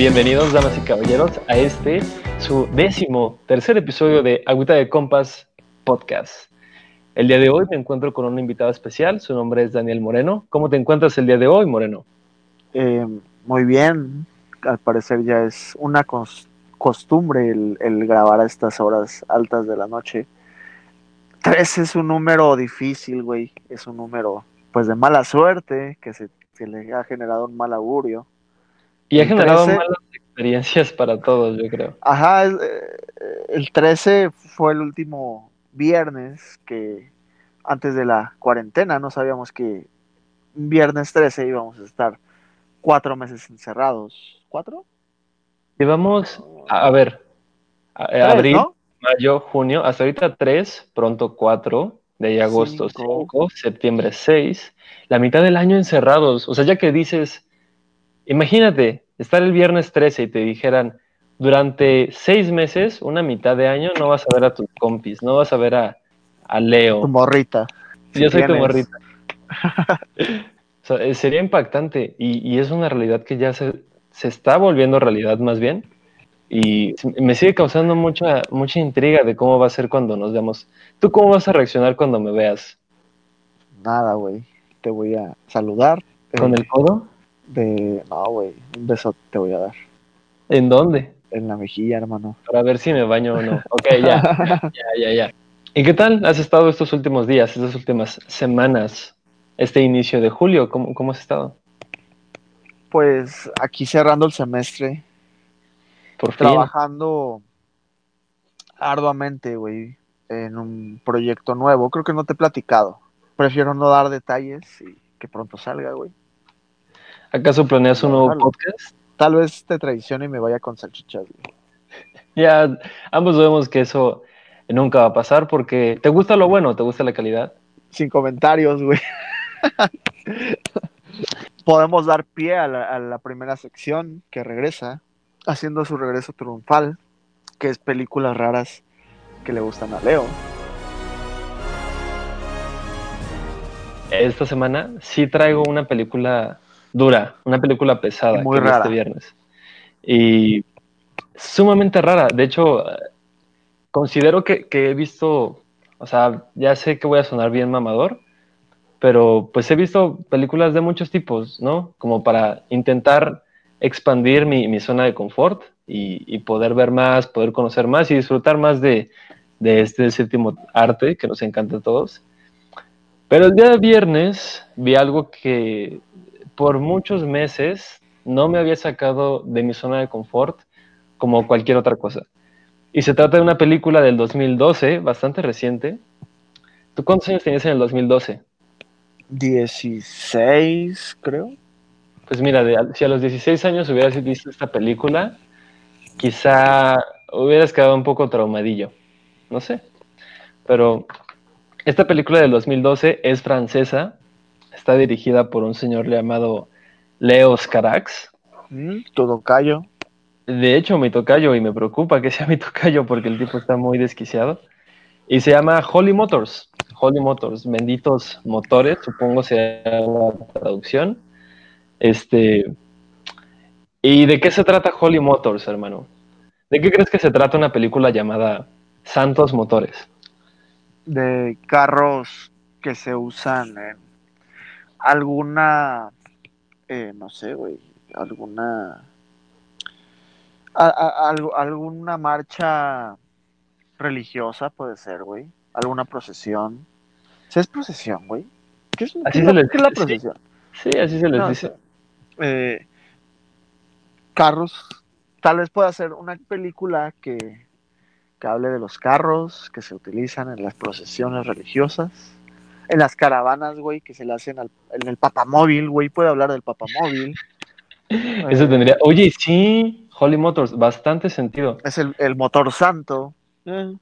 Bienvenidos, damas y caballeros, a este, su décimo tercer episodio de Agüita de Compas Podcast. El día de hoy me encuentro con un invitado especial, su nombre es Daniel Moreno. ¿Cómo te encuentras el día de hoy, Moreno? Eh, muy bien, al parecer ya es una costumbre el, grabar a estas horas altas de la noche. Tres es un número difícil, güey, es un número pues de mala suerte, que se le ha generado un mal augurio. Y ha generado malas experiencias para todos, yo creo. Ajá, eh, el 13 fue el último viernes que antes de la cuarentena no sabíamos que viernes 13 íbamos a estar cuatro meses encerrados. ¿Cuatro? Llevamos, a, ver, abril, mayo, junio, hasta ahorita tres, pronto cuatro, de ahí agosto cinco, septiembre seis, la mitad del año encerrados. O sea, ya que dices, Imagínate, estar el viernes 13 y te dijeran, durante seis meses, una mitad de año, no vas a ver a tus compis, no vas a ver a, Leo. Tu morrita. Yo soy tu morrita. Eh, sería impactante y, es una realidad que ya se, está volviendo realidad más bien y me sigue causando mucha, mucha intriga de cómo va a ser cuando nos veamos. ¿Tú cómo vas a reaccionar cuando me veas? Nada, güey. Te voy a saludar. ¿Con el codo? De. No, güey. Un beso te voy a dar. ¿En dónde? En la mejilla, hermano. Para ver si me baño o no. Ok, ya. ya, ya, ya. ¿Y qué tal has estado estos últimos días, estas últimas semanas, este inicio de julio? ¿Cómo, cómo has estado? Pues aquí cerrando el semestre. Por Trabajando arduamente, güey, en un proyecto nuevo. Creo que no te he platicado. Prefiero no dar detalles y que pronto salga, güey. ¿Acaso planeas un nuevo podcast? Tal vez te traicione y me vaya con salchichas. Ya, ambos vemos que eso nunca va a pasar porque ¿te gusta lo bueno? ¿Te gusta la calidad? Sin comentarios, güey. Podemos dar pie a la, primera sección que regresa, haciendo su regreso triunfal, que es películas raras que le gustan a Leo. Esta semana sí traigo una película dura, una película pesada Muy rara. este viernes. Y sumamente rara. De hecho, considero que, he visto, o sea, ya sé que voy a sonar bien mamador, pero pues he visto películas de muchos tipos, ¿no? Como para intentar expandir mi, zona de confort y, poder ver más, poder conocer más y disfrutar más de, de este séptimo arte que nos encanta a todos. Pero el día de viernes vi algo que por muchos meses no me había sacado de mi zona de confort como cualquier otra cosa. Y se trata de una película del 2012, bastante reciente. ¿Tú cuántos años tenías en el 2012? 16, creo. Pues mira, si a los 16 años hubieras visto esta película, quizá hubieras quedado un poco traumadillo. No sé. Pero esta película del 2012 es francesa Está dirigida por un señor llamado Leos Carax. Mm, tu tocayo. De hecho, mi tocayo, y me preocupa que sea mi tocayo porque el tipo está muy desquiciado. Y se llama Holy Motors. Holy Motors, benditos motores, supongo sea la traducción. Este. ¿Y de qué se trata Holy Motors, hermano? ¿De qué crees que se trata una película llamada Santos Motores? De carros que se usan en alguna, eh, no sé, güey, alguna, alguna marcha religiosa puede ser, güey, alguna procesión. ¿Sí es procesión, güey? ¿Qué es, la procesión? Sí, así se les dice. Eh, carros, tal vez pueda ser una película que, que hable de los carros que se utilizan en las procesiones religiosas en las caravanas, güey, que se le hacen al, en el papamóvil, güey, puede hablar del papamóvil. Eso tendría, oye, sí, Holy Motors, bastante sentido. Es el, motor santo. Eh,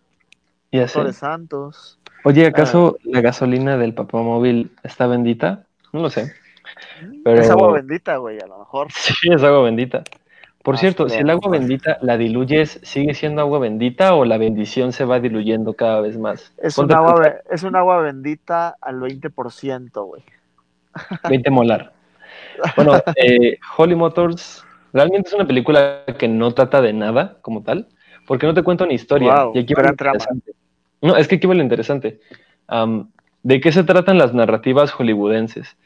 Motores santos. Oye, ¿acaso ah. la gasolina del papamóvil está bendita? No lo sé. Pero... Es agua bendita, güey, a lo mejor. Sí, es agua bendita. Por ah, cierto, si el agua bendita la diluyes, ¿sigue siendo agua bendita o la bendición se va diluyendo cada vez más? Es, un agua, es un agua bendita al 20%, güey. 20 molar. Bueno, eh, Holy Motors Realmente es una película que no trata de nada como tal, porque no te cuenta una historia. Wow, y aquí va interesante. No, es que aquí va lo interesante. ¿De qué se tratan las narrativas hollywoodenses?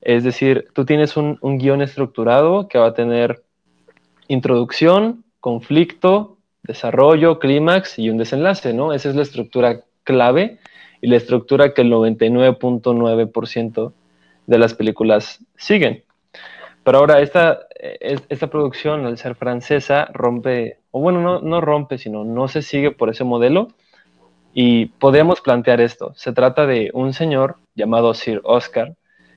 Es decir, tú tienes un, un guion estructurado que va a tener introducción, conflicto, desarrollo, clímax y un desenlace, ¿no? Esa es la estructura clave y la estructura que el 99.9% de las películas siguen. Pero ahora esta, es- esta producción, al ser francesa, rompe, o bueno, no, no rompe, sino no se sigue por ese modelo. Y podríamos plantear esto. Se trata de un señor llamado Sir Oscar,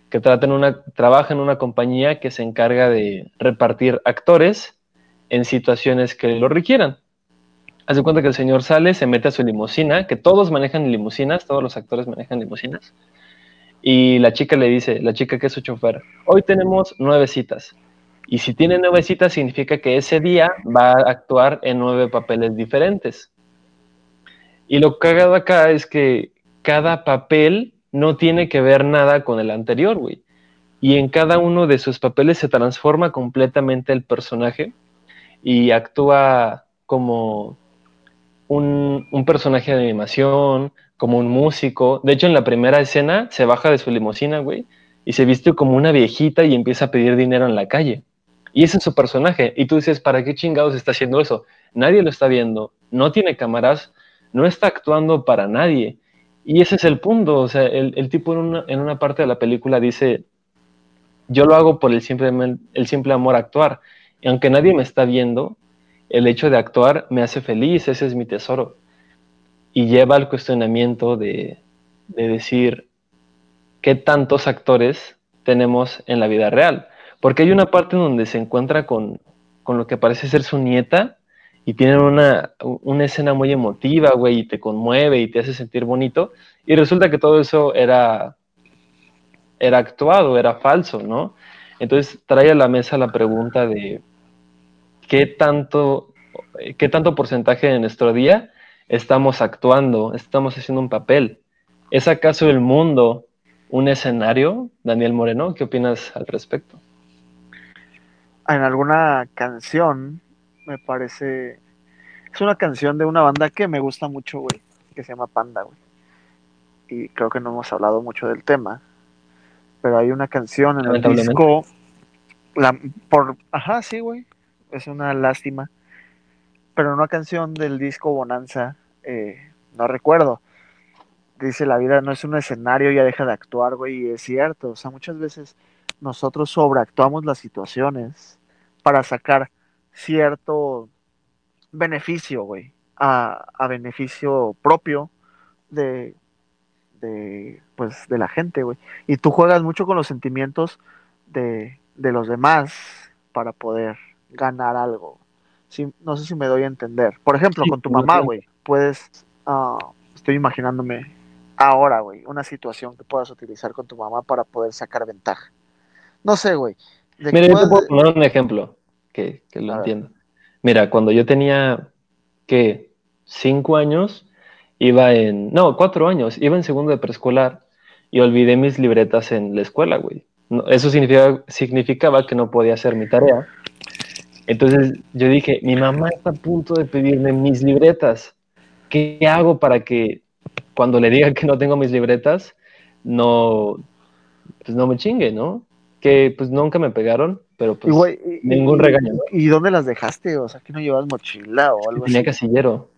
que trata en una, trabaja en una compañía que se encarga de repartir actores en situaciones que lo requieran. Haz de cuenta que el señor sale, se mete a su limusina, que todos manejan limusinas, todos los actores manejan limusinas. Y la chica le dice, la chica que es su chofer, hoy tenemos nueve citas. Y si tiene nueve citas, significa que ese día va a actuar en nueve papeles diferentes. Y lo cagado acá es que cada papel no tiene que ver nada con el anterior, güey. Y en cada uno de sus papeles se transforma completamente el personaje y actúa como un, un personaje de animación, como un músico. De hecho, en la primera escena se baja de su limusina, güey, y se viste como una viejita y empieza a pedir dinero en la calle. Y ese es su personaje. Y tú dices, ¿para qué chingados está haciendo eso? Nadie lo está viendo, no tiene cámaras, no está actuando para nadie. Y ese es el punto. O sea, el, el tipo en una, en una parte de la película dice, yo lo hago por el simple, el simple amor a actuar. Aunque nadie me está viendo, el hecho de actuar me hace feliz, ese es mi tesoro. Y lleva al cuestionamiento de, de decir, ¿qué tantos actores tenemos en la vida real? Porque hay una parte donde se encuentra con, con lo que parece ser su nieta y tienen una, una escena muy emotiva, güey, y te conmueve y te hace sentir bonito. Y resulta que todo eso era, era actuado, era falso, ¿no? Entonces trae a la mesa la pregunta de qué tanto, qué tanto porcentaje de nuestro día estamos actuando, estamos haciendo un papel. ¿Es acaso el mundo un escenario, Daniel Moreno? ¿Qué opinas al respecto? En alguna canción, me parece. Es una canción de una banda que me gusta mucho, güey, que se llama Panda, güey. Y creo que no hemos hablado mucho del tema. Pero hay una canción en el disco. La, por, ajá, sí, güey. Es una lástima. Pero una canción del disco Bonanza, eh, no recuerdo. Dice, la vida no es un escenario, ya deja de actuar, güey. Y es cierto. O sea, muchas veces nosotros sobreactuamos las situaciones para sacar cierto beneficio, güey, a, a, beneficio propio de, de, pues, de la gente, güey. Y tú juegas mucho con los sentimientos de, de los demás para poder ganar algo. No sé si me doy a entender. Por ejemplo, sí, con tu mamá, güey, puedes, uh, estoy imaginándome ahora, güey, una situación que puedas utilizar con tu mamá para poder sacar ventaja. No sé, güey. Mira, yo te puedo poner un ejemplo que, que lo entiendo. Mira, cuando yo tenía, ¿qué? Cinco años, iba en, no, cuatro años, iba en segundo de preescolar y olvidé mis libretas en la escuela, güey. No, eso significaba, significaba que no podía hacer mi tarea. Entonces yo dije, mi mamá está a punto de pedirme mis libretas. ¿Qué hago para que cuando le diga que no tengo mis libretas, no, pues no me chingue, ¿no? Que pues nunca me pegaron, pero pues y, güey, y, ningún regaño. ¿Y dónde las dejaste? O sea, que no llevas mochila o algo Tenía así. casillero.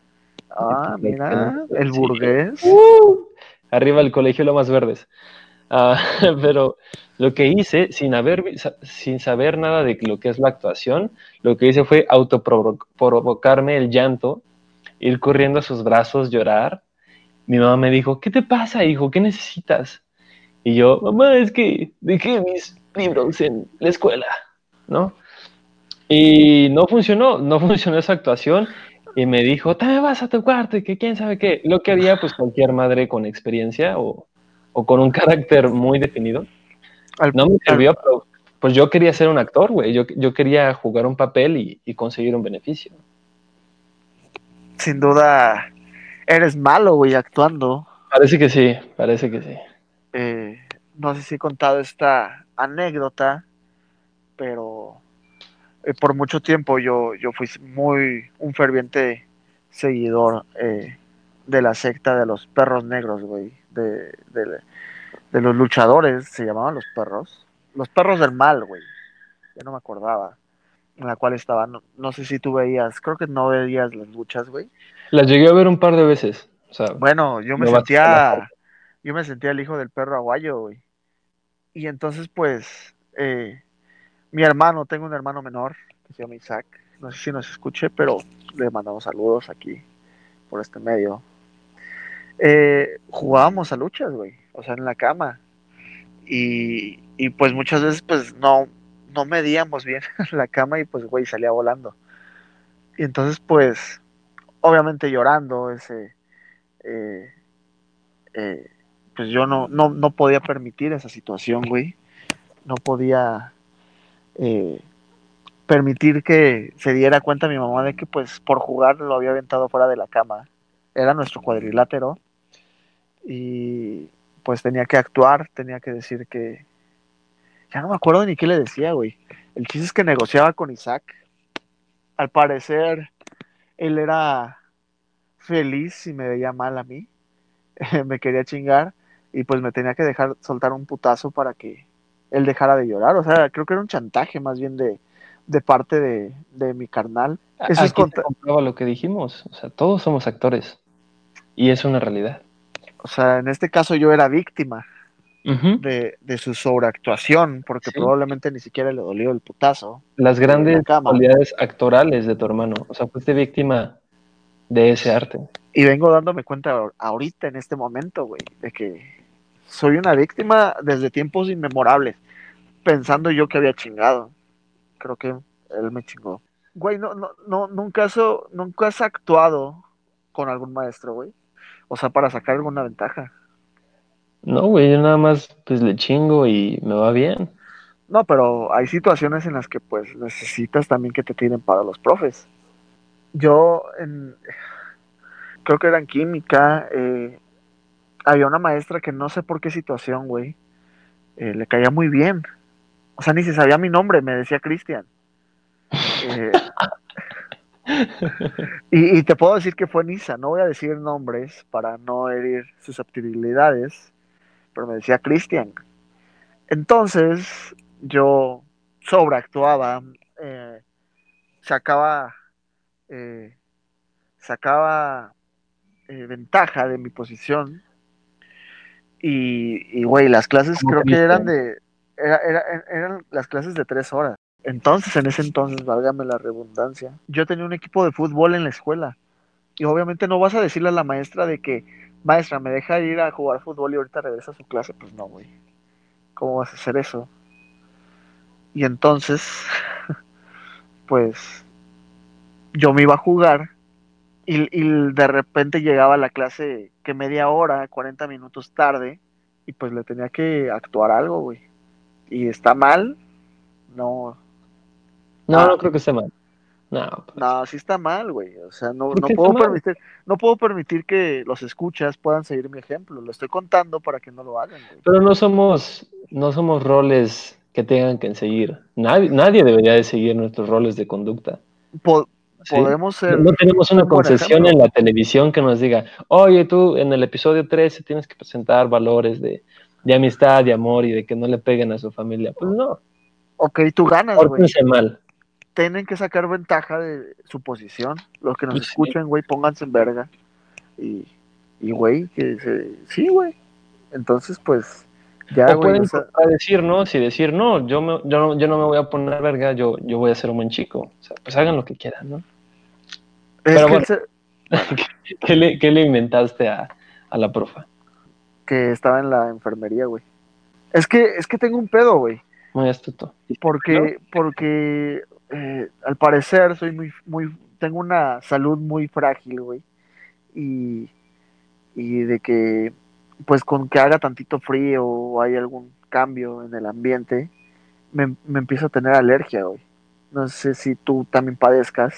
Ah, mira, el burgués. Uh, arriba el colegio Lomas Verdes. Uh, pero lo que hice, sin, haber, sin saber nada de lo que es la actuación, lo que hice fue autoprovocarme el llanto, ir corriendo a sus brazos, llorar. Mi mamá me dijo, ¿qué te pasa, hijo? ¿Qué necesitas? Y yo, mamá, es que dejé mis libros en la escuela, ¿no? Y no funcionó, no funcionó esa actuación. Y me dijo, te vas a tu cuarto que quién sabe qué. Lo que haría pues cualquier madre con experiencia o, o con un carácter muy definido. Al, no me sirvió, al, pero pues yo quería ser un actor, güey. Yo, yo quería jugar un papel y, y, conseguir un beneficio. Sin duda, eres malo, güey, actuando. Parece que sí, parece que sí. Eh, no sé si he contado esta anécdota, pero eh, por mucho tiempo yo, yo fui muy un ferviente seguidor eh, de la secta de los perros negros, güey. De, de, de, los luchadores, se llamaban los perros. Los perros del mal, güey. Ya no me acordaba. En la cual estaba, no, no, sé si tú veías, creo que no veías las luchas, güey. Las llegué a ver un par de veces. O sea, bueno, yo me sentía, yo me sentía el hijo del perro aguayo, güey. Y entonces, pues, eh, mi hermano, tengo un hermano menor que se llama Isaac. No sé si nos escuche, pero le mandamos saludos aquí por este medio. Eh, jugábamos a luchas, güey, o sea, en la cama. Y, y, pues muchas veces, pues no, no medíamos bien la cama y pues, güey, salía volando. Y entonces, pues, obviamente llorando, ese, eh, eh, pues yo no, no, no podía permitir esa situación, güey. No podía eh, permitir que se diera cuenta mi mamá de que pues por jugar lo había aventado fuera de la cama. Era nuestro cuadrilátero y pues tenía que actuar, tenía que decir que... Ya no me acuerdo ni qué le decía, güey. El chiste es que negociaba con Isaac. Al parecer, él era feliz y me veía mal a mí. me quería chingar y pues me tenía que dejar soltar un putazo para que él dejara de llorar. O sea, creo que era un chantaje más bien de, de parte de, de, mi carnal. Eso Aquí es contra... lo que dijimos. O sea, todos somos actores. Y es una realidad. O sea, en este caso yo era víctima uh -huh. de, de, su sobreactuación, porque sí. probablemente ni siquiera le dolió el putazo. Las grandes cualidades actorales de tu hermano. O sea, fuiste víctima de ese arte. Y vengo dándome cuenta ahorita, en este momento, güey, de que soy una víctima desde tiempos inmemorables, pensando yo que había chingado. Creo que él me chingó. Güey, no, no, no, nunca, has, nunca has actuado con algún maestro, güey. O sea, para sacar alguna ventaja. No, güey, yo nada más pues le chingo y me va bien. No, pero hay situaciones en las que pues necesitas también que te tiren para los profes. Yo en, creo que era en química, eh, había una maestra que no sé por qué situación, güey, eh, le caía muy bien. O sea, ni se sabía mi nombre, me decía Cristian. Eh, y, y, te puedo decir que fue Nisa, no voy a decir nombres para no herir susceptibilidades, pero me decía Cristian. Entonces, yo sobreactuaba, eh, sacaba, eh, sacaba eh, ventaja de mi posición y, güey, las clases creo que eran de, era, era, eran las clases de tres horas. Entonces, en ese entonces, válgame la redundancia, yo tenía un equipo de fútbol en la escuela. Y obviamente no vas a decirle a la maestra de que, maestra, me deja ir a jugar fútbol y ahorita regresa a su clase. Pues no, güey. ¿Cómo vas a hacer eso? Y entonces, pues, yo me iba a jugar y, y, de repente llegaba a la clase que media hora, 40 minutos tarde, y pues le tenía que actuar algo, güey. Y está mal, no, no, ah, no creo que esté mal. No, pues. no, sí está mal, güey. O sea, no, no puedo permitir, no puedo permitir que los escuchas puedan seguir mi ejemplo. Lo estoy contando para que no lo hagan. Güey. Pero no somos, no somos roles que tengan que seguir. Nadie, nadie debería de seguir nuestros roles de conducta. Po ¿Sí? Podemos ser. No tenemos una concesión en la televisión que nos diga, oye, tú en el episodio 13 tienes que presentar valores de, de amistad, de amor y de que no le peguen a su familia. Pues no. Ok, tú ganas, güey. mal tienen que sacar ventaja de su posición. Los que nos sí. escuchen, güey, pónganse en verga. Y, y güey, que se... sí, güey. Entonces, pues, ya, o pueden esa... decir, ¿no? Si decir, no, yo, me, yo, no, yo no me voy a poner verga, yo, yo voy a ser un buen chico. O sea, pues hagan lo que quieran, ¿no? Pero bueno, se... ¿qué, le, ¿qué, le, inventaste a, a la profa? Que estaba en la enfermería, güey. Es que, es que tengo un pedo, güey. Muy astuto. Porque, porque eh, al parecer soy muy, muy, tengo una salud muy frágil, güey. Y, y de que, pues con que haga tantito frío o hay algún cambio en el ambiente, me, me empiezo a tener alergia, güey. No sé si tú también padezcas.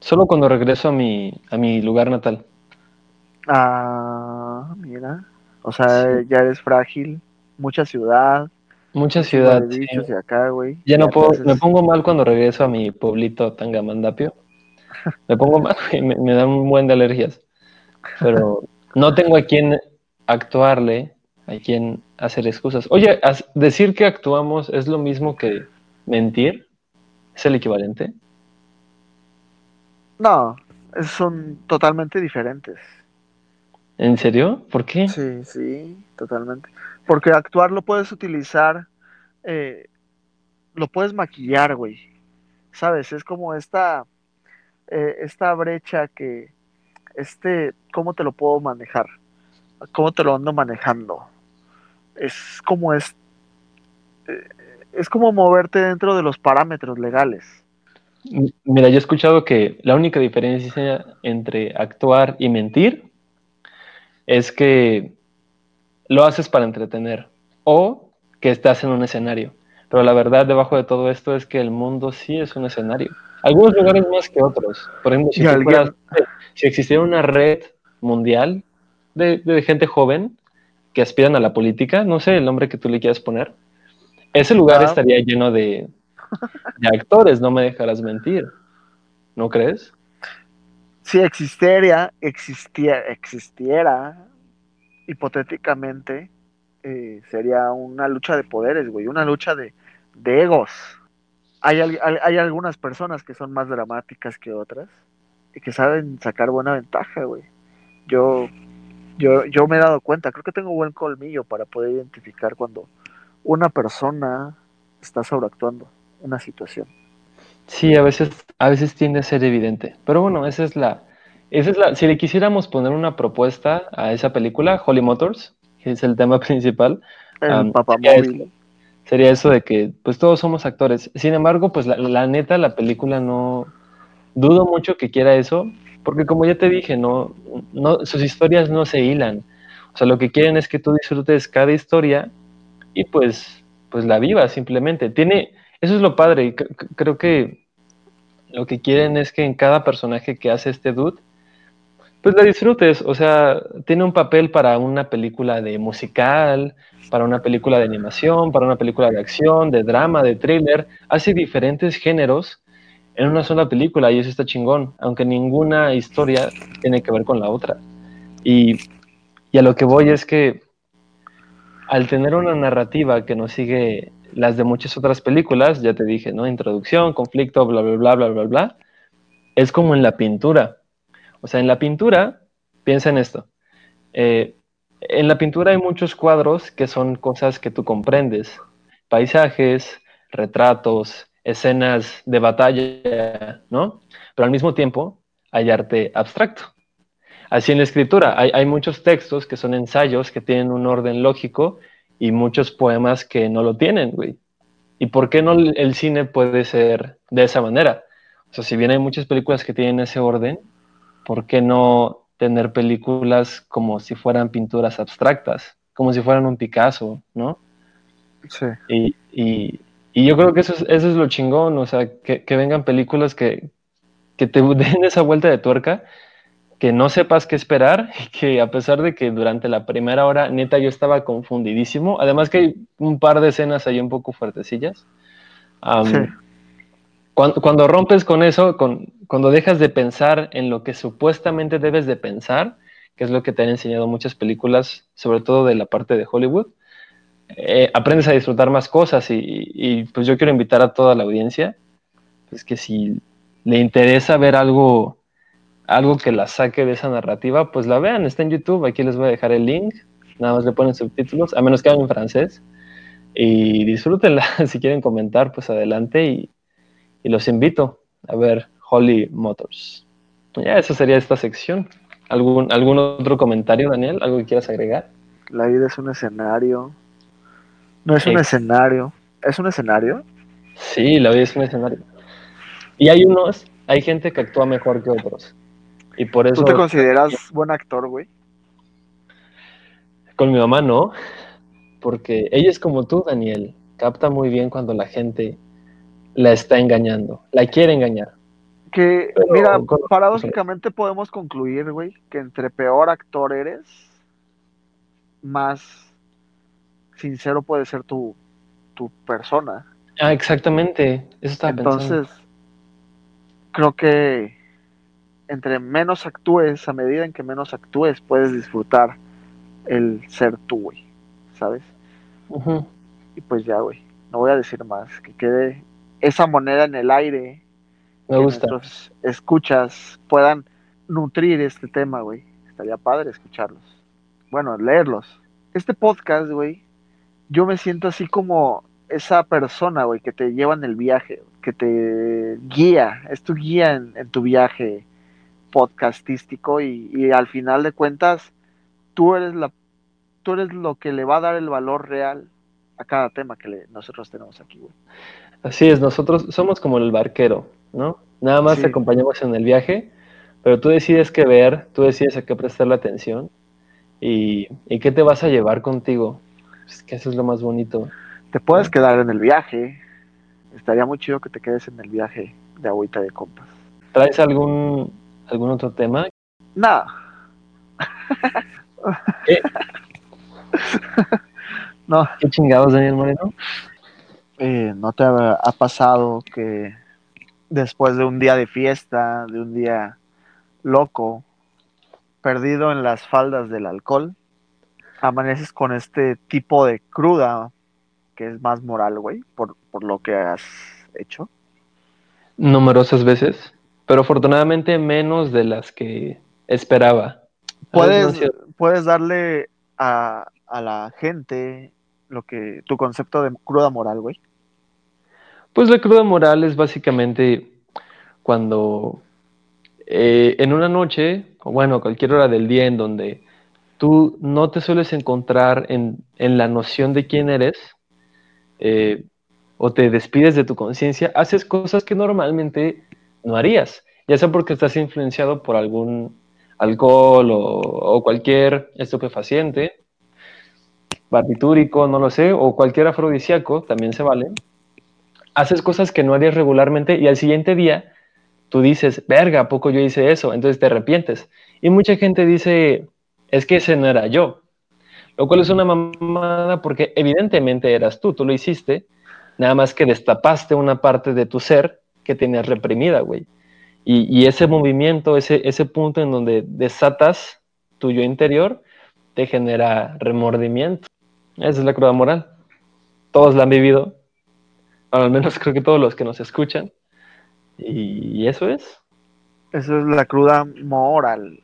Solo cuando regreso a mi, a mi lugar natal. Ah, mira. O sea, sí. ya eres frágil, mucha ciudad. Mucha ciudad. sí. acá, güey. Ya no puedo, me pongo mal cuando regreso a mi pueblito Tangamandapio. Me pongo mal, güey, me, me dan un buen de alergias. Pero no tengo a quien actuarle, a quien hacer excusas. Oye, decir que actuamos es lo mismo que mentir. ¿Es el equivalente? No, son totalmente diferentes. ¿En serio? ¿Por qué? Sí, sí, totalmente. Porque actuar lo puedes utilizar, eh, lo puedes maquillar, güey. ¿Sabes? Es como esta, eh, esta brecha que, este, ¿cómo te lo puedo manejar? ¿Cómo te lo ando manejando? Es como es, eh, es como moverte dentro de los parámetros legales. Mira, yo he escuchado que la única diferencia entre actuar y mentir es que lo haces para entretener o que estás en un escenario. Pero la verdad debajo de todo esto es que el mundo sí es un escenario. Algunos lugares más que otros. Por ejemplo, si, si existiera una red mundial de, de gente joven que aspiran a la política, no sé el nombre que tú le quieras poner, ese lugar Ah. estaría lleno de, de actores, no me dejarás mentir. ¿No crees? Si existiera, existiera, existiera hipotéticamente, eh, sería una lucha de poderes, güey, una lucha de, de egos. Hay, hay, hay algunas personas que son más dramáticas que otras y que saben sacar buena ventaja, güey. Yo, yo, yo me he dado cuenta, creo que tengo buen colmillo para poder identificar cuando una persona está sobreactuando una situación. Sí, a veces, a veces tiende a ser evidente. Pero bueno, esa es la, esa es la, si le quisiéramos poner una propuesta a esa película, Holly Motors, que es el tema principal, El sería eso de que pues todos somos actores. Sin embargo, pues la, la neta, la película no, dudo mucho que quiera eso, porque como ya te dije, no, no, sus historias no se hilan. O sea, lo que quieren es que tú disfrutes cada historia y pues, pues la vivas simplemente. Tiene, eso es lo padre, y cre- cre- creo que lo que quieren es que en cada personaje que hace este dude, pues la disfrutes. O sea, tiene un papel para una película de musical, para una película de animación, para una película de acción, de drama, de thriller. Hace diferentes géneros en una sola película y eso está chingón, aunque ninguna historia tiene que ver con la otra. Y, y a lo que voy es que al tener una narrativa que nos sigue las de muchas otras películas, ya te dije, ¿no? Introducción, conflicto, bla, bla, bla, bla, bla, bla, es como en la pintura. O sea, en la pintura, piensa en esto. Eh, en la pintura hay muchos cuadros que son cosas que tú comprendes. Paisajes, retratos, escenas de batalla, ¿no? Pero al mismo tiempo hay arte abstracto. Así en la escritura, hay, hay muchos textos que son ensayos que tienen un orden lógico y muchos poemas que no lo tienen, güey. ¿Y por qué no el cine puede ser de esa manera? O sea, si bien hay muchas películas que tienen ese orden, ¿por qué no tener películas como si fueran pinturas abstractas? Como si fueran un Picasso, ¿no? Sí. Y, y- y yo creo que eso es, eso es lo chingón, o sea, que, que vengan películas que, que te den esa vuelta de tuerca, que no sepas qué esperar, y que a pesar de que durante la primera hora, neta, yo estaba confundidísimo, además que hay un par de escenas ahí un poco fuertecillas. Sí. cuando, cuando rompes con eso, con, cuando dejas de pensar en lo que supuestamente debes de pensar, que es lo que te han enseñado muchas películas, sobre todo de la parte de Hollywood, eh, aprendes a disfrutar más cosas y, y, pues yo quiero invitar a toda la audiencia, pues que si le interesa ver algo, algo que la saque de esa narrativa, pues la vean, está en YouTube, aquí les voy a dejar el link, nada más le ponen subtítulos, a menos que hagan en francés, y disfrútenla, si quieren comentar, pues adelante y, y los invito a ver Holly Motors. Ya, esa sería esta sección. ¿Algún, ¿Algún otro comentario, Daniel? ¿Algo que quieras agregar? La vida es un escenario. No es un escenario. ¿Es un escenario? Sí, la vida es un escenario. Y hay unos, hay gente que actúa mejor que otros. Y por eso ¿Tú te consideras buen actor, güey? con mi mamá no, porque ella es como tú, Daniel, capta muy bien cuando la gente la está engañando, la quiere engañar. Que, Pero mira, con- paradójicamente podemos concluir, güey, que entre peor actor eres, más sincero puede ser tu, tu persona. Ah, exactamente. Eso estaba Entonces, creo que entre menos actúes, a medida en que menos actúes, puedes disfrutar el ser tú, güey. ¿Sabes? Y pues ya, güey. No voy a decir más. Que quede esa moneda en el aire. Me que gusta. nuestros escuchas puedan nutrir este tema, güey. Estaría padre escucharlos. Bueno, leerlos. Este podcast, güey, yo me siento así como esa persona, güey, que te lleva en el viaje, que te guía, es tu guía en, en tu viaje podcastístico y, y al final de cuentas tú eres la tú eres lo que le va a dar el valor real a cada tema que le- nosotros tenemos aquí, güey. Así es, nosotros somos como el barquero, ¿no? Nada más Sí. te acompañamos en el viaje, pero tú decides qué ver, tú decides a qué prestarle atención y, y qué te vas a llevar contigo. Es que eso es lo más bonito. Te puedes quedar en el viaje. Estaría muy chido que te quedes en el viaje de agüita de compas. ¿Traes algún, algún otro tema? Nada. ¿Qué? No, ¿Qué chingados, Daniel Moreno? eh, ¿no te ha, ha pasado que después de un día de fiesta, de un día loco, perdido en las faldas del alcohol, amaneces con este tipo de cruda que es más moral, güey, por, por lo que has hecho? Numerosas veces, pero afortunadamente menos de las que esperaba. Puedes, puedes darle a, a la gente lo que tu concepto de cruda moral, güey. Pues la cruda moral es básicamente cuando eh, en una noche, o bueno, cualquier hora del día en donde tú no te sueles encontrar en, en la noción de quién eres, eh, o te despides de tu conciencia, haces cosas que normalmente no harías, ya sea porque estás influenciado por algún alcohol o, cualquier estupefaciente, barbitúrico, no lo sé, o cualquier afrodisíaco, también se vale. Haces cosas que no harías regularmente y al siguiente día tú dices, verga, ¿a poco yo hice eso? Entonces te arrepientes. Y mucha gente dice, es que ese no era yo. Lo cual es una mamada porque evidentemente eras tú, tú lo hiciste, nada más que destapaste una parte de tu ser que tenías reprimida, güey. Y, y ese movimiento, ese, ese punto en donde desatas tu yo interior, te genera remordimiento. Esa es la cruda moral. Todos la han vivido, al menos creo que todos los que nos escuchan. Y eso es. Eso es la cruda moral.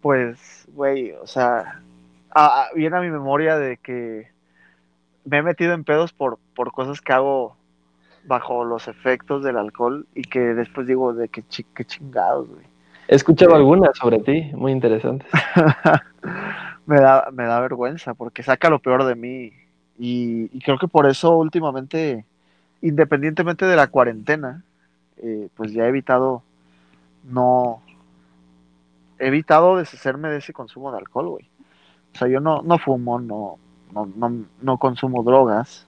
Pues, güey, o sea, a- a- viene a mi memoria de que me he metido en pedos por, por cosas que hago bajo los efectos del alcohol y que después digo de que, chi- qué chingados, güey. He escuchado Sí. algunas sobre ti, muy interesantes. me, da, me da vergüenza porque saca lo peor de mí. Y, y creo que por eso últimamente, independientemente de la cuarentena, eh, pues ya he evitado no... He evitado deshacerme de ese consumo de alcohol, güey. O sea, yo no, no fumo, no, no, no, no consumo drogas,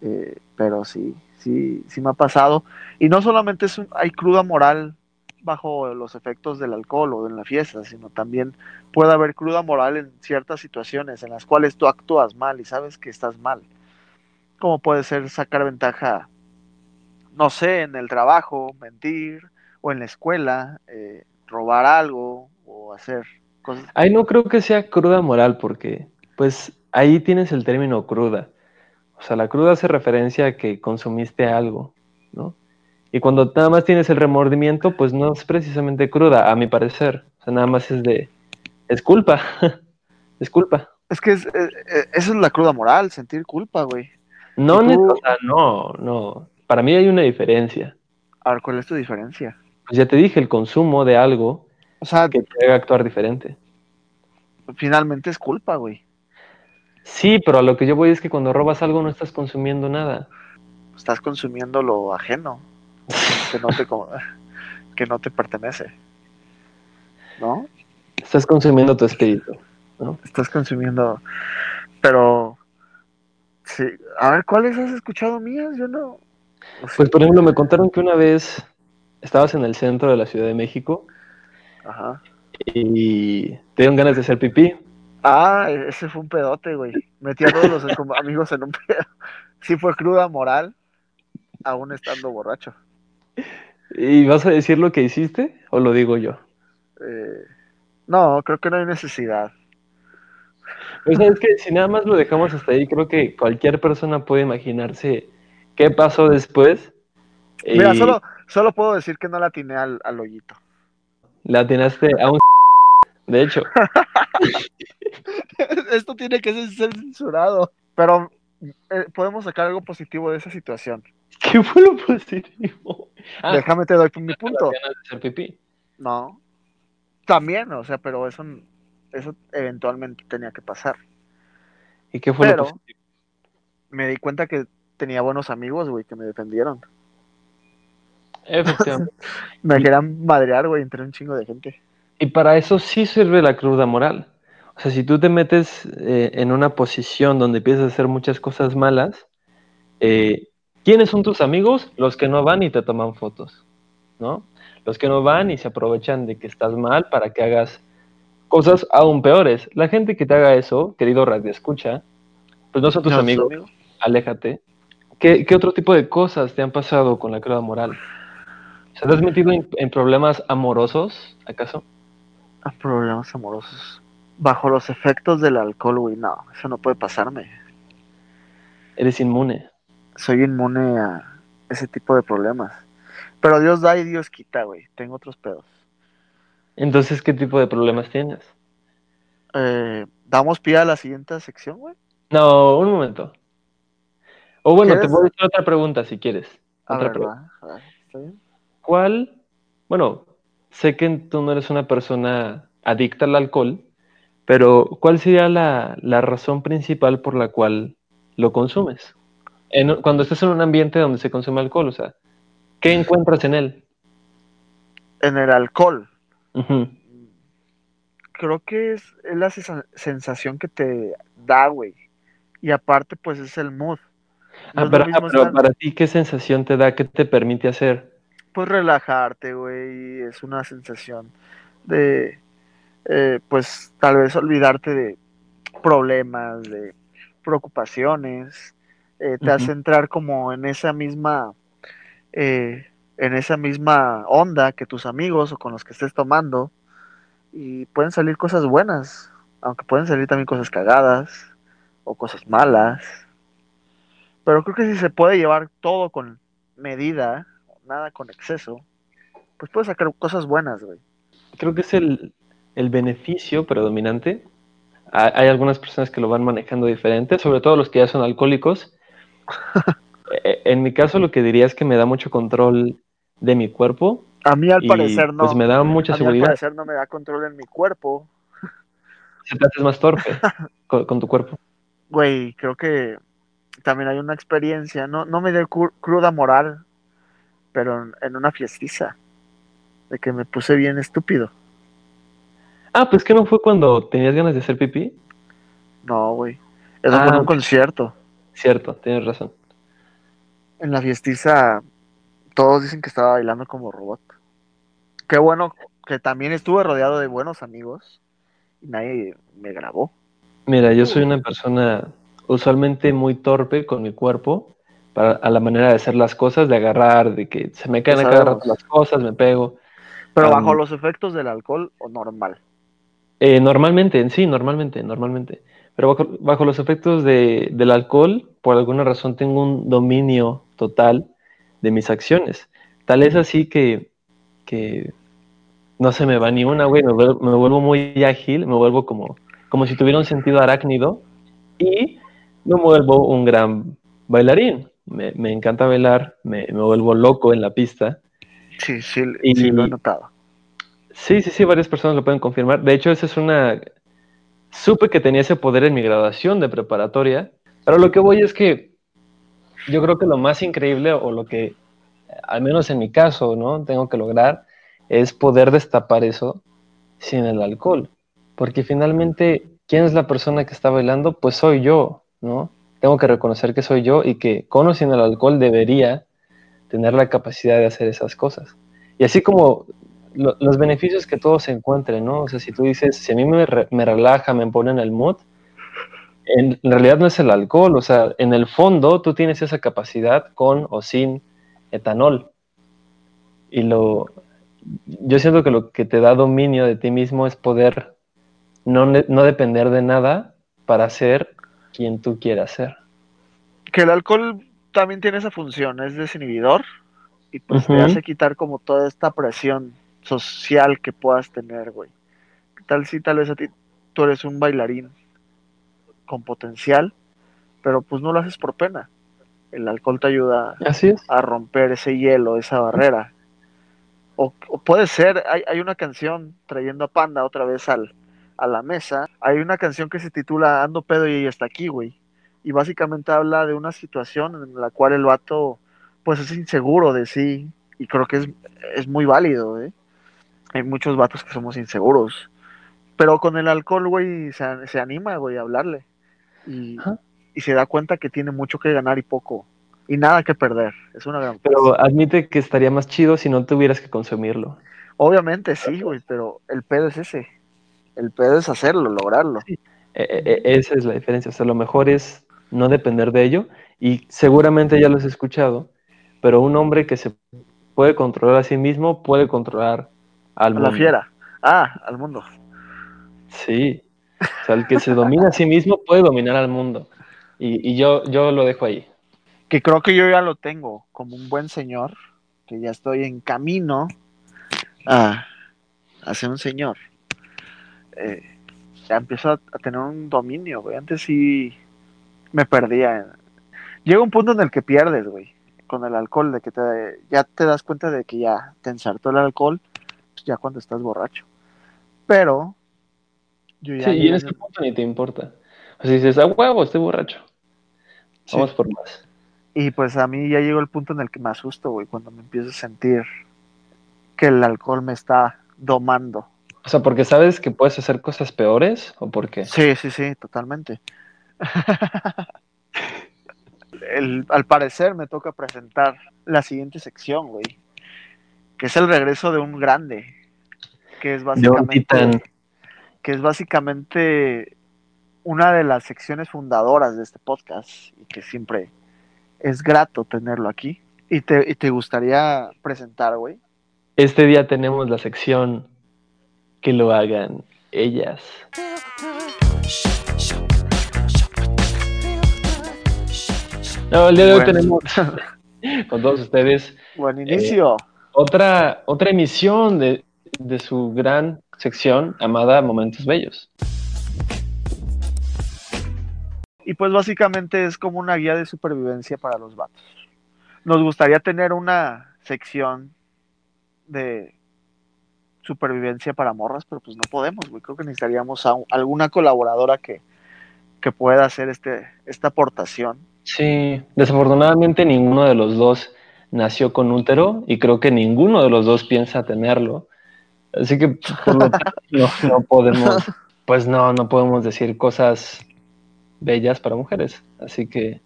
eh, pero sí, sí, sí me ha pasado. Y no solamente es un- hay cruda moral bajo los efectos del alcohol o en la fiesta, sino también puede haber cruda moral en ciertas situaciones en las cuales tú actúas mal y sabes que estás mal. Como puede ser sacar ventaja, no sé, en el trabajo, mentir, o en la escuela, eh, robar algo o hacer cosas. Ahí no creo que sea cruda moral, porque pues ahí tienes el término cruda. O sea, la cruda hace referencia a que consumiste algo, ¿no? Y cuando nada más tienes el remordimiento, pues no es precisamente cruda, a mi parecer. O sea, nada más es de... Es culpa. es culpa. Es que es, eh, eh, esa es la cruda moral, sentir culpa, güey. No, o sea, no, no. Para mí hay una diferencia. A ver, ¿cuál es tu diferencia? Pues ya te dije, el consumo de algo O sea, que te haga actuar diferente. finalmente es culpa, güey. Sí, pero a lo que yo voy es que cuando robas algo no estás consumiendo nada. Estás consumiendo lo ajeno, que no te, que no te pertenece. ¿No? Estás consumiendo tu espíritu. ¿no? Estás consumiendo. Pero. Sí. A ver, ¿cuáles has escuchado mías? Yo no. o sea, Pues por ejemplo, me contaron que una vez estabas en el centro de la Ciudad de México Ajá. y te dieron ganas de hacer pipí. Ah, ese fue un pedote, güey. Metí a todos los amigos en un pedo. sí fue cruda moral, aún estando borracho. ¿Y vas a decir lo que hiciste o lo digo yo? Eh, no, creo que no hay necesidad. Pues sabes que si nada más lo dejamos hasta ahí, creo que cualquier persona puede imaginarse qué pasó después. Mira, y solo, solo puedo decir que no la atiné al, al hoyito. Le atinaste a un... De hecho, Esto tiene que ser censurado. Pero eh, podemos sacar algo positivo de esa situación. ¿qué fue lo positivo? Ah, Déjame te doy mi punto. pipí. No. También, o sea, pero eso, eso eventualmente tenía que pasar. ¿Y qué fue Pero- lo positivo? Me di cuenta que tenía buenos amigos, güey, que me defendieron. Efectivamente. Me querían madrear, güey, entre un chingo de gente. Y para eso sí sirve la cruda moral. O sea, si tú te metes eh, en una posición donde empiezas a hacer muchas cosas malas, eh, ¿quiénes son tus amigos? Los que no van y te toman fotos, ¿no? Los que no van y se aprovechan de que estás mal para que hagas cosas aún peores. La gente que te haga eso, querido radio escucha, pues no son tus No, amigos, amigo. aléjate. ¿Qué, qué otro tipo de cosas te han pasado con la cruda moral? ¿Se te has metido en- en problemas amorosos, acaso? A problemas amorosos. Bajo los efectos del alcohol, güey, no, eso no puede pasarme. Eres inmune. Soy inmune a ese tipo de problemas. Pero Dios da y Dios quita, güey. Tengo otros pedos. Entonces, ¿qué tipo de problemas tienes? Eh, ¿Damos pie a la siguiente sección, güey? No, un momento. O bueno, te ¿Quieres? puedo hacer otra pregunta si quieres. A Otra ver, pregunta. va, a ver, ¿está bien? ¿Cuál? Bueno, sé que tú no eres una persona adicta al alcohol, pero ¿cuál sería la, la razón principal por la cual lo consumes? En- cuando estás en un ambiente donde se consume alcohol, o sea, ¿qué encuentras en él? En el alcohol, creo que es, es la sensación que te da, güey. Y aparte, pues es el mood. No Ah, pero, ah, pero para ti, ¿qué sensación te da? ¿Qué te permite hacer? Pues relajarte, güey, es una sensación de, eh, pues tal vez olvidarte de problemas, de preocupaciones, eh, te hace entrar como en esa misma, eh, en esa misma onda que tus amigos o con los que estés tomando y pueden salir cosas buenas, aunque pueden salir también cosas cagadas o cosas malas, pero creo que si se puede llevar todo con medida, nada con exceso, pues puedes sacar cosas buenas, güey. creo que es el, el beneficio predominante. Hay, algunas personas que lo van manejando diferente, sobre todo los que ya son alcohólicos. Eh, en mi caso, lo que diría es que me da mucho control de mi cuerpo A mí al y parecer no. pues me da mucha a mí al parecer no me da control en mi cuerpo. Se te haces más torpe con, con tu cuerpo. Güey, creo que también hay una experiencia, no, no me dio cru- cruda moral, pero en, una fiestiza, de que me puse bien estúpido. Ah, pues que no fue cuando tenías ganas de hacer pipí. No, güey. Eso Ah, fue en un concierto. Cierto, tienes razón. En la fiestiza todos dicen que estaba bailando como robot. Qué bueno que también estuve rodeado de buenos amigos y nadie me grabó. Mira, yo soy una persona usualmente muy torpe con mi cuerpo para, a la manera de hacer las cosas, de agarrar, de que se me caen a cada rato las cosas, me pego. Pero bajo los efectos del alcohol o normal. Eh, normalmente, sí, normalmente, normalmente. Pero bajo, bajo los efectos de- del alcohol, por alguna razón tengo un dominio total de mis acciones. Tal es así que, que no se me va ni una, güey. Me vuelvo, me vuelvo muy ágil, me vuelvo como, como si tuviera un sentido arácnido y me vuelvo un gran bailarín. Me, me encanta bailar, me, me vuelvo loco en la pista. Sí, sí, Y- sí lo he notado. Sí, sí, sí, varias personas lo pueden confirmar. De hecho, esa es una... Supe que tenía ese poder en mi graduación de preparatoria, pero lo que voy es que yo creo que lo más increíble o lo que, al menos en mi caso, ¿no? Tengo que lograr es poder destapar eso sin el alcohol. Porque finalmente, ¿quién es la persona que está bailando? Pues soy yo, ¿no? Tengo que reconocer que soy yo y que con o sin el alcohol debería tener la capacidad de hacer esas cosas. Y así como lo- los beneficios que todos se encuentren, ¿no? O sea, si tú dices, si a mí me, me relaja, me pone en el mood, en realidad no es el alcohol, o sea, en el fondo tú tienes esa capacidad con o sin etanol. Y lo, yo siento que lo que te da dominio de ti mismo es poder no, no depender de nada para ser quien tú quieras ser. Que el alcohol también tiene esa función, es desinhibidor y pues te hace quitar como toda esta presión social que puedas tener, güey. ¿Qué tal si tal vez a ti tú eres un bailarín con potencial, pero pues no lo haces por pena? El alcohol te ayuda a romper ese hielo, esa barrera. O, puede ser, hay, hay, una canción trayendo a Panda otra vez al, a la mesa. Hay una canción que se titula Ando pedo y está aquí, güey. Y básicamente habla de una situación en la cual el vato pues es inseguro de sí. Y creo que es, es muy válido, ¿eh? Hay muchos vatos que somos inseguros. Pero con el alcohol, güey, se, se anima, güey, a hablarle. Y, y, se da cuenta que tiene mucho que ganar y poco. Y nada que perder. Es una gran Pero admite que estaría más chido si no tuvieras que consumirlo. Obviamente sí, güey, pero el pedo es ese. El pedo es hacerlo, lograrlo. E, e, e, esa es la diferencia. O sea, lo mejor es no depender de ello. Y seguramente ya lo has escuchado, pero un hombre que se puede controlar a sí mismo puede controlar al mundo. La fiera. Ah, al mundo. Sí. O sea, el que se domina a sí mismo puede dominar al mundo. Y, yo, yo lo dejo ahí. Que creo que yo ya lo tengo como un buen señor, que ya estoy en camino a, a ser un señor. Eh, ya empiezo a, tener un dominio, güey. Antes sí me perdía. Llega un punto en el que pierdes, güey, con el alcohol, de que te, ya te das cuenta de que ya te ensartó el alcohol, pues ya cuando estás borracho. Pero yo ya... Sí, y en ese punto ni te importa. Así dices, a huevo, estoy borracho. Vamos por más. Y pues a mí ya llegó el punto en el que me asusto, güey, cuando me empiezo a sentir que el alcohol me está domando. O sea, porque sabes que puedes hacer cosas peores o por qué? Sí, sí, sí, totalmente. al parecer me toca presentar la siguiente sección, güey, que es el regreso de un grande, que es básicamente que es básicamente una de las secciones fundadoras de este podcast y que siempre es grato tenerlo aquí. ¿Y te, y te gustaría presentar, güey? Este día tenemos la sección que lo hagan ellas. No, el día de hoy tenemos con todos ustedes. Buen eh, inicio. otra, otra emisión de, de su gran sección llamada Momentos Bellos. Y pues básicamente es como una guía de supervivencia para los vatos. Nos gustaría tener una sección de supervivencia para morras, pero pues no podemos, güey. Creo que necesitaríamos a alguna colaboradora que, que pueda hacer este, esta aportación. Sí, desafortunadamente ninguno de los dos nació con útero y creo que ninguno de los dos piensa tenerlo. Así que por lo tanto no, no podemos, pues no, no podemos decir cosas bellas para mujeres. Así que,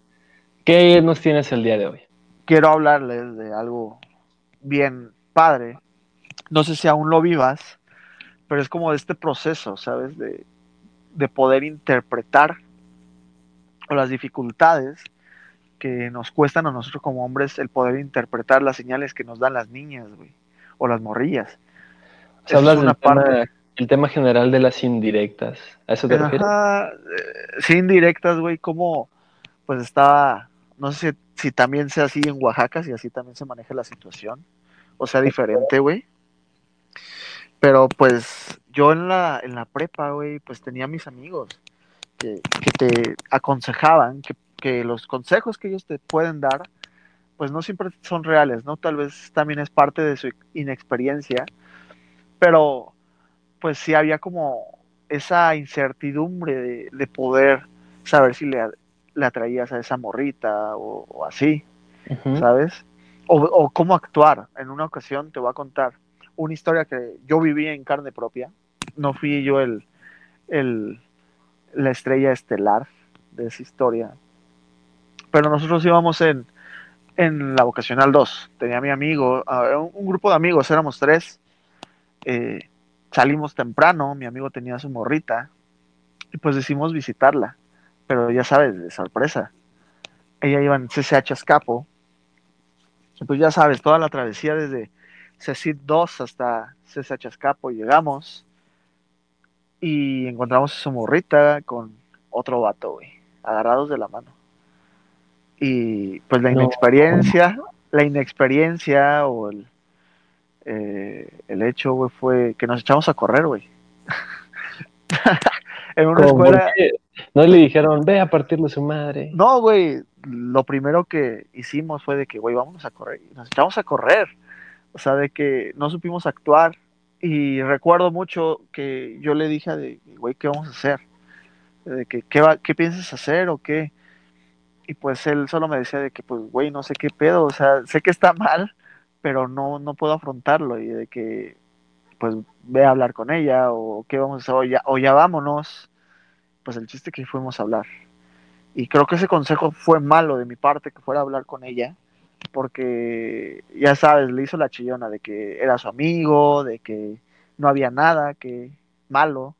¿qué nos tienes el día de hoy? Quiero hablarles de algo bien padre no sé si aún lo vivas, pero es como de este proceso, ¿sabes? De, poder interpretar o las dificultades que nos cuestan a nosotros como hombres el poder interpretar las señales que nos dan las niñas, güey, o las morrillas. O sea, hablas del tema, el tema general de las indirectas. ¿A eso te refieres? Eh, sí, indirectas, güey, como pues estaba, no sé si, si también sea así en Oaxaca, si así también se maneja la situación, o sea, diferente, güey. Pero pues yo en la, en la prepa, güey, pues tenía mis amigos que, te aconsejaban que, que, los consejos que ellos te pueden dar, pues no siempre son reales, ¿no? Tal vez también es parte de su inexperiencia, pero pues sí había como esa incertidumbre de, poder saber si le, le, atraías a esa morrita o, así, ¿sabes? O, o cómo actuar. En una ocasión te voy a contar una historia que yo viví en carne propia. No fui yo el, el, la estrella estelar de esa historia. Pero nosotros íbamos en, en la vocacional 2. Tenía mi amigo, un, grupo de amigos, éramos tres. Eh, salimos temprano, mi amigo tenía su morrita y pues decidimos visitarla. pero ya sabes, de sorpresa. Ella iba en CCH Escapo. Pues ya sabes, toda la travesía desde CECIT 2 hasta CCH Escapo llegamos y encontramos a su morrita con otro vato, güey, agarrados de la mano. Y pues la No. inexperiencia, la inexperiencia o el, eh, el hecho, güey, fue que nos echamos a correr, güey. en una escuela. No le dijeron, ve a partirle su madre. No, güey, lo primero que hicimos fue de que, güey, vámonos a correr. Nos echamos a correr. O sea, de que no supimos actuar. Y recuerdo mucho que yo le dije de, güey, ¿qué vamos a hacer? De que, ¿qué, va, ¿qué piensas hacer o qué? Y pues él solo me decía de que, pues, güey, no sé qué pedo. O sea, sé que está mal, pero no, no puedo afrontarlo. Y de que, pues, ve a hablar con ella o qué vamos a. O ya, o ya vámonos. Pues el chiste que fuimos a hablar. Y creo que ese consejo fue malo de mi parte, que fuera a hablar con ella, porque ya sabes, le hizo la chillona de que era su amigo, de que no había nada, que malo.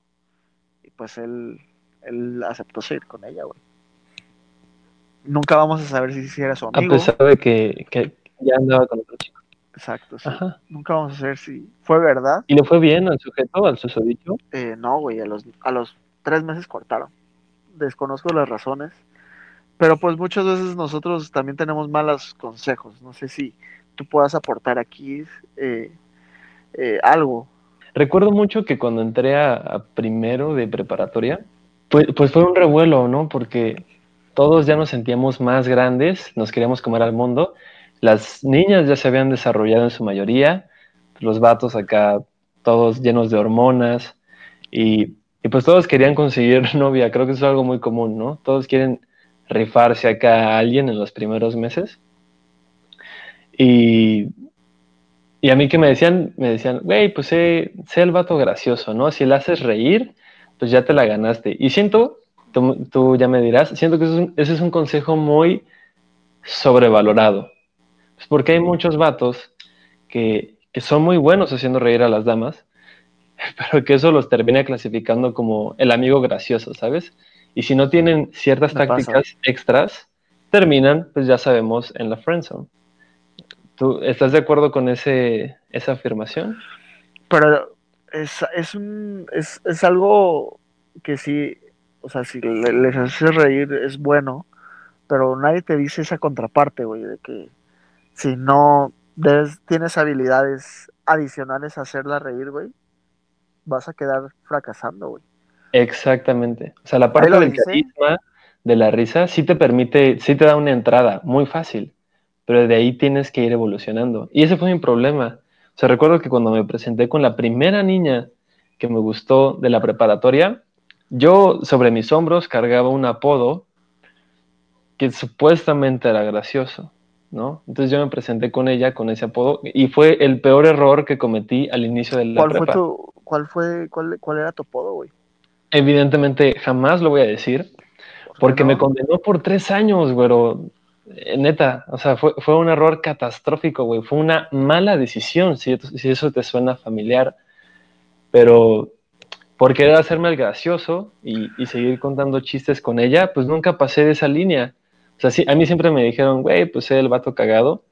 Y pues él, él aceptó seguir con ella, güey. Nunca vamos a saber si, si era su A amigo. pesar de que, que ya andaba con otro chico. Exacto, sí. Ajá. Nunca vamos a saber si fue verdad. ¿Y le fue bien al sujeto, al susodicho? Eh, no, güey, a los, a los tres meses cortaron. Desconozco las razones. Pero pues muchas veces nosotros también tenemos malos consejos. No sé si tú puedas aportar aquí eh, eh, algo. Recuerdo mucho que cuando entré a, primero de preparatoria, pues, pues fue un revuelo, ¿no? Porque todos ya nos sentíamos más grandes, nos queríamos comer al mundo. Las niñas ya se habían desarrollado en su mayoría, los vatos acá todos llenos de hormonas y, y pues todos querían conseguir novia, creo que eso es algo muy común, ¿no? Todos quieren rifarse acá a alguien en los primeros meses. Y, y a mí que me decían, me decían, güey, pues sé, sé el vato gracioso, ¿no? Si le haces reír, pues ya te la ganaste. Y siento, tú, ya me dirás, siento que es un, ese es un consejo muy sobrevalorado. Pues porque hay muchos vatos que, que son muy buenos haciendo reír a las damas, pero que eso los termina clasificando como el amigo gracioso, ¿sabes? Y si no tienen ciertas tácticas pasa. extras, terminan, pues ya sabemos, en la friendzone. ¿Tú estás de acuerdo con ese, esa afirmación? Pero es, es, un, es, es algo que sí, o sea, si le- les haces reír es bueno, pero nadie te dice esa contraparte, güey, de que si no debes- tienes habilidades adicionales a hacerla reír, güey, vas a quedar fracasando, güey. Exactamente. O sea, la parte del dice. carisma, de la risa, sí te permite, sí te da una entrada muy fácil, pero de ahí tienes que ir evolucionando. Y ese fue mi problema. O sea, recuerdo que cuando me presenté con la primera niña que me gustó de la preparatoria, yo sobre mis hombros cargaba un apodo que supuestamente era gracioso, ¿no? Entonces yo me presenté con ella con ese apodo y fue el peor error que cometí al inicio de la ¿Cuál fue tu, cuál fue, cuál, cuál era tu apodo, güey? Evidentemente jamás lo voy a decir, ¿Por qué porque no? me condenó por tres años, güero. Eh, Neta, o sea, fue, fue un error catastrófico, güey. Fue una mala decisión, si, si eso te suena familiar. Pero por querer hacerme el gracioso y, y seguir contando chistes con ella, pues nunca pasé de esa línea. O sea, sí, a mí siempre me dijeron, güey, pues sé el vato cagado.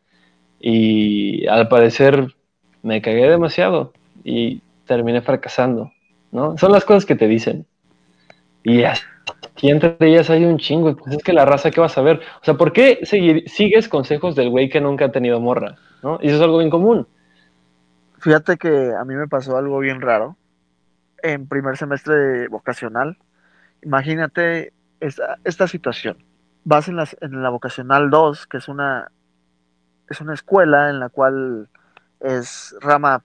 Y al parecer me cagué demasiado y terminé fracasando, ¿no? Son las cosas que te dicen. Y aquí entre ellas hay un chingo. Pues es que la raza, ¿qué vas a ver? O sea, ¿por qué seguir, sigues consejos del güey que nunca ha tenido morra? ¿No? Y eso es algo bien común. Fíjate que a mí me pasó algo bien raro en primer semestre de vocacional. Imagínate esta, esta situación. Vas en, las, en la vocacional 2, que es una, es una escuela en la cual es rama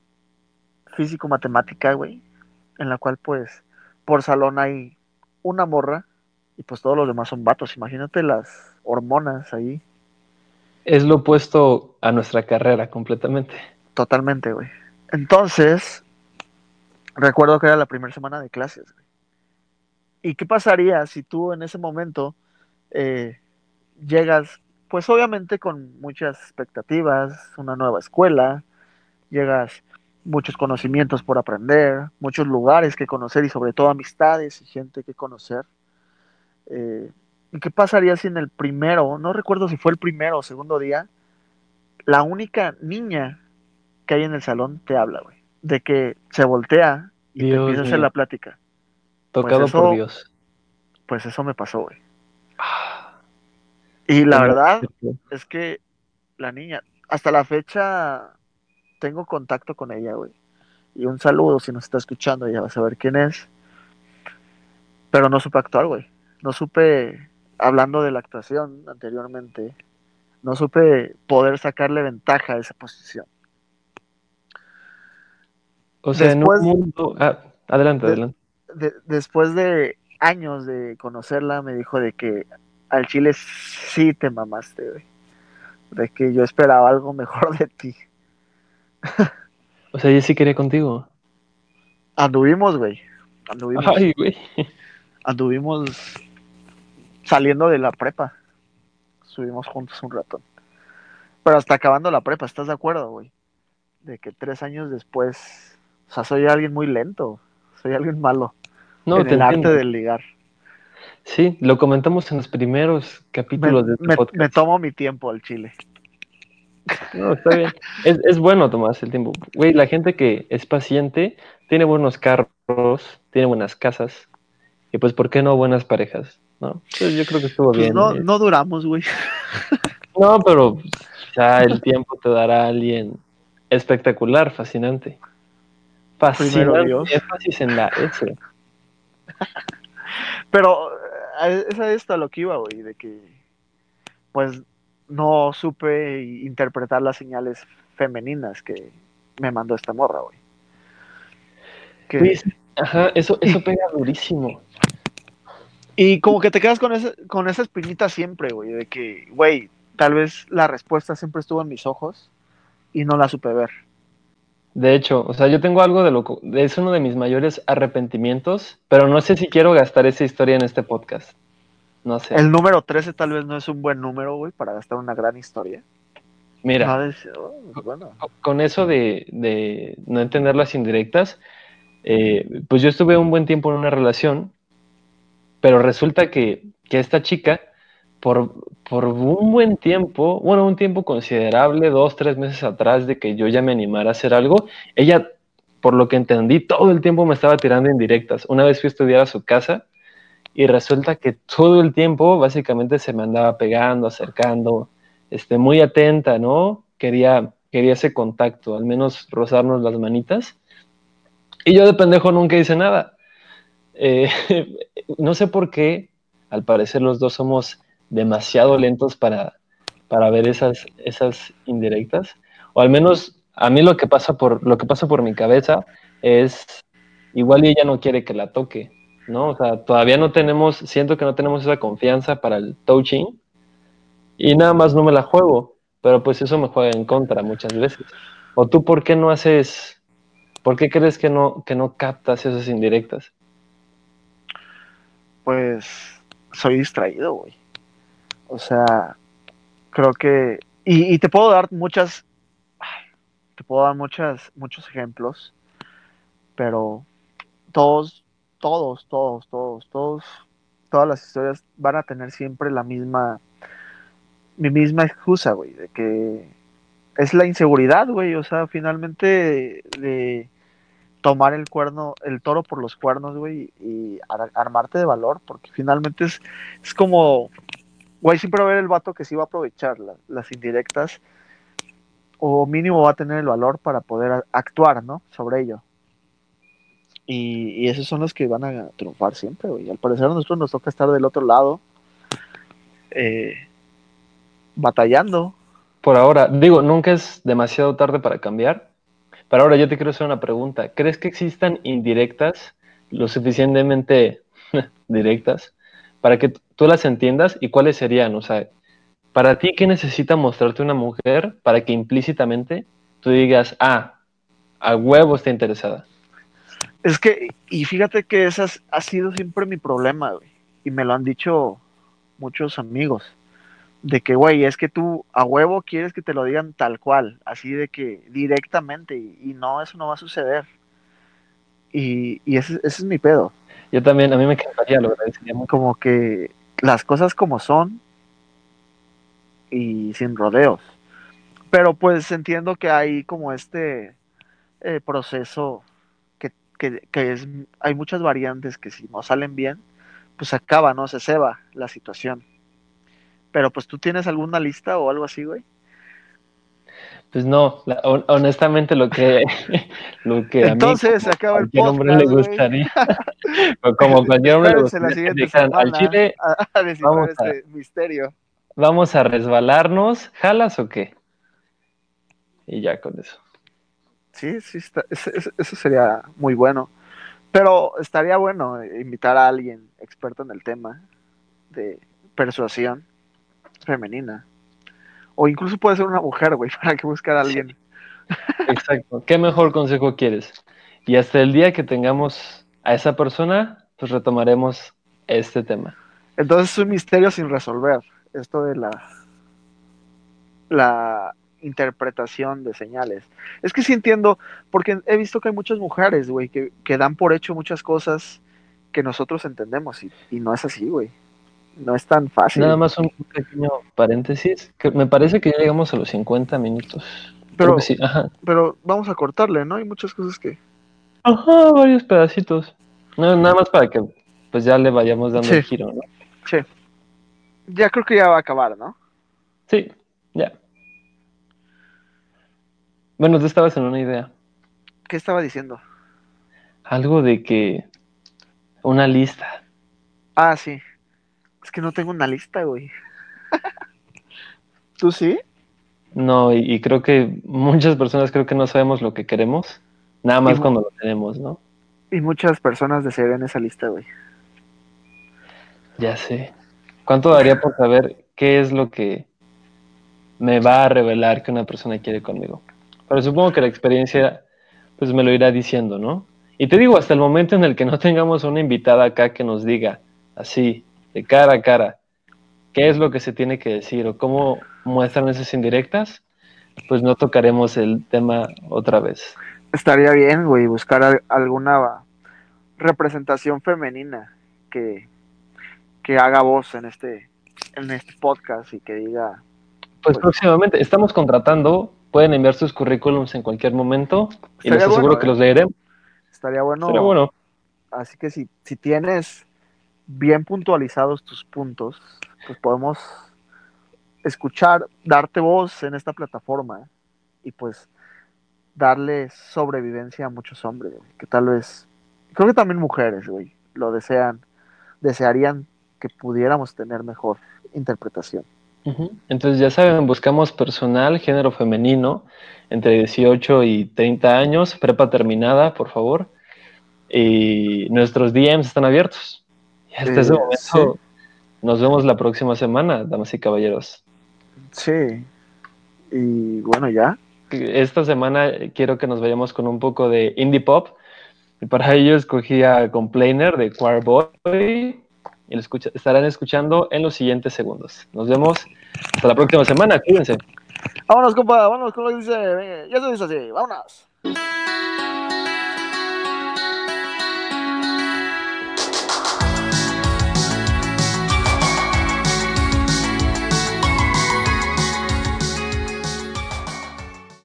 físico-matemática, güey, en la cual pues por salón hay una morra y pues todos los demás son vatos. Imagínate las hormonas ahí. Es lo opuesto a nuestra carrera completamente. Totalmente, güey. Entonces, recuerdo que era la primera semana de clases. Güey. ¿Y qué pasaría si tú en ese momento eh, llegas, pues obviamente con muchas expectativas, una nueva escuela, llegas muchos conocimientos por aprender, muchos lugares que conocer y sobre todo amistades y gente que conocer. Eh, ¿qué pasaría si en el primero, no recuerdo si fue el primero o segundo día, la única niña que hay en el salón te habla, güey? De que se voltea y te empieza a hacer la plática. Tocado eso- por Dios. Pues eso me pasó, güey. Ah, Y la verdad es que la niña, hasta la fecha, tengo contacto con ella, güey. Y un saludo si nos está escuchando, ya vas a ver quién es. Pero no supe actuar, güey. No supe, hablando de la actuación anteriormente, no supe poder sacarle ventaja a esa posición. O sea, Después- en un mundo. Ah, adelante, de- adelante. De- después de años de conocerla, me dijo de que al chile sí te mamaste, güey. De que yo esperaba algo mejor de ti. O sea, ella sí quería contigo. Anduvimos, güey. Anduvimos. Ay, güey. anduvimos saliendo de la prepa. Estuvimos juntos un rato. Pero hasta acabando la prepa, ¿estás de acuerdo, güey? De que tres años después, o sea, soy alguien muy lento, soy alguien malo No, en te el arte entiendo. de ligar. Sí, lo comentamos en los primeros Me, capítulos de este me- podcast. me tomo mi tiempo al chile. No, está bien. Es, es bueno tomarse el tiempo. Güey, la gente que es paciente tiene buenos carros, tiene buenas casas. Y pues, ¿por qué no buenas parejas? ¿No? Pues yo creo que estuvo Pues bien. no, eh. no duramos, güey. No, pero ya el tiempo te dará a alguien espectacular, fascinante. Fascinante. Énfasis en la S. Pero eh, es a esto a lo que iba, güey, de que pues no supe interpretar las señales femeninas que me mandó esta morra, güey. Que- Pues, ajá, eso, eso pega durísimo. Y como que te quedas con esa, con esa espinita siempre, güey, de que, güey, tal vez la respuesta siempre estuvo en mis ojos y no la supe ver. De hecho, o sea, yo tengo algo de lo es uno de mis mayores arrepentimientos, pero no sé si quiero gastar esa historia en este podcast. No sé. El número 13 tal vez no es un buen número, güey, para gastar una gran historia. Mira, No, es- oh, bueno. co- con eso de, de no entender las indirectas, eh, pues yo estuve un buen tiempo en una relación, pero resulta que, que esta chica, por, por un buen tiempo, bueno, un tiempo considerable, dos, tres meses atrás de que yo ya me animara a hacer algo, ella, por lo que entendí, todo el tiempo me estaba tirando indirectas. Una vez fui a estudiar a su casa y resulta que todo el tiempo básicamente se me andaba pegando, acercando, este, muy atenta, ¿no? Quería, quería ese contacto, al menos rozarnos las manitas. Y yo de pendejo nunca hice nada. Eh, no sé por qué, al parecer los dos somos demasiado lentos para, para ver esas, esas indirectas. O al menos a mí lo que pasa por, lo que pasa por mi cabeza es, igual ella no quiere que la toque, ¿no? O sea, todavía no tenemos, siento que no tenemos esa confianza para el touching y nada más no me la juego, pero pues eso me juega en contra muchas veces. ¿O tú por qué no haces, por qué crees que no, que no captas esas indirectas? pues soy distraído, güey. O sea, creo que... Y, te puedo dar muchas... Te puedo dar muchas, muchos ejemplos, pero todos, todos, todos, todos, todos, todas las historias van a tener siempre la misma, mi misma excusa, güey, de que es la inseguridad, güey, o sea, finalmente de, tomar el cuerno, el toro por los cuernos, güey, y ar- armarte de valor, porque finalmente es, es como, güey, siempre va a haber el vato que sí va a aprovechar la- las indirectas, o mínimo va a tener el valor para poder actuar, ¿no? Sobre ello. Y, esos son los que van a triunfar siempre, güey. Al parecer a nosotros nos toca estar del otro lado, eh, batallando. Por ahora, digo, nunca es demasiado tarde para cambiar, pero ahora yo te quiero hacer una pregunta. ¿Crees que existan indirectas lo suficientemente directas para que tú las entiendas y cuáles serían? O sea, para ti, ¿qué necesita mostrarte una mujer para que implícitamente tú digas, ah, a huevo está interesada? Es que, y fíjate que ese ha sido siempre mi problema, güey. Y me lo han dicho muchos amigos. De que, güey, es que tú a huevo quieres que te lo digan tal cual, así de que directamente, y, y no, eso no va a suceder. Y, y ese, ese es mi pedo. Yo también, a mí me encantaría, lo agradecería mucho. Como que, las cosas como son y sin rodeos. Pero pues entiendo que hay como este eh, proceso que, es, hay muchas variantes que si no salen bien, pues acaba, ¿no? Se ceba la situación. Pero pues tú tienes alguna lista o algo así, güey. Pues no, la, honestamente lo que, lo que Entonces, a mí, acaba el podcast, hombre le gustaría, como cualquier hombre le gustaría al Chile, a, a vamos este a, misterio. Vamos a resbalarnos, ¿jalas o qué? Y ya con eso. Sí, sí, está, eso, eso sería muy bueno. Pero estaría bueno invitar a alguien experto en el tema de persuasión femenina. O incluso puede ser una mujer, güey, para que buscar a alguien. Exacto. ¿Qué mejor consejo quieres? Y hasta el día que tengamos a esa persona, pues retomaremos este tema. Entonces es un misterio sin resolver, esto de la, la interpretación de señales. Es que sí entiendo, porque he visto que hay muchas mujeres, güey, que, que, dan por hecho muchas cosas que nosotros entendemos y, y no es así, güey. No es tan fácil. Nada más un pequeño paréntesis, que me parece que ya llegamos a los 50 minutos. Pero, sí. Ajá. pero vamos a cortarle, ¿no? Hay muchas cosas que... Ajá, varios pedacitos. No, nada más para que pues ya le vayamos dando Sí. el giro, ¿no? Sí. Ya creo que ya va a acabar, ¿no? Sí, ya. Bueno, tú estabas en una idea. ¿Qué estaba diciendo? Algo de que una lista. Ah, sí. Es que no tengo una lista, güey. ¿Tú sí? No, y, y creo que muchas personas creo que no sabemos lo que queremos, nada más Y- cuando lo tenemos, ¿no? Y muchas personas desearían esa lista, güey. Ya sé. ¿Cuánto daría por saber qué es lo que me va a revelar que una persona quiere conmigo? Pero supongo que la experiencia pues me lo irá diciendo, ¿no? Y te digo, hasta el momento en el que no tengamos una invitada acá que nos diga así, de cara a cara, qué es lo que se tiene que decir o cómo muestran esas indirectas, pues no tocaremos el tema otra vez. Estaría bien, güey, buscar al- alguna representación femenina que, que haga voz en este, en este podcast y que diga, Pues Pues- próximamente estamos contratando, pueden enviar sus currículums en cualquier momento y Estaría les aseguro bueno, que ¿eh? los leeremos. estaría bueno. Así que si, si tienes bien puntualizados tus puntos, pues podemos escuchar, darte voz en esta plataforma y pues darle sobrevivencia a muchos hombres, güey, que tal vez, creo que también mujeres, güey, lo desean, desearían que pudiéramos tener mejor interpretación. Entonces ya saben, buscamos personal, género femenino, entre 18 y 30 años, prepa terminada, por favor. Y nuestros DMs están abiertos. Y hasta Eh, ese momento nos vemos la próxima semana, damas y caballeros. Sí. Y bueno, ya. Esta semana quiero que nos vayamos con un poco de indie pop. Y para ello escogí a Complainer de Choir Boy. Y lo escucha- estarán escuchando en los siguientes segundos. Nos vemos hasta la próxima semana. Cuídense. Vámonos, compa, vámonos con lo que dice. Ya se dice así, vámonos.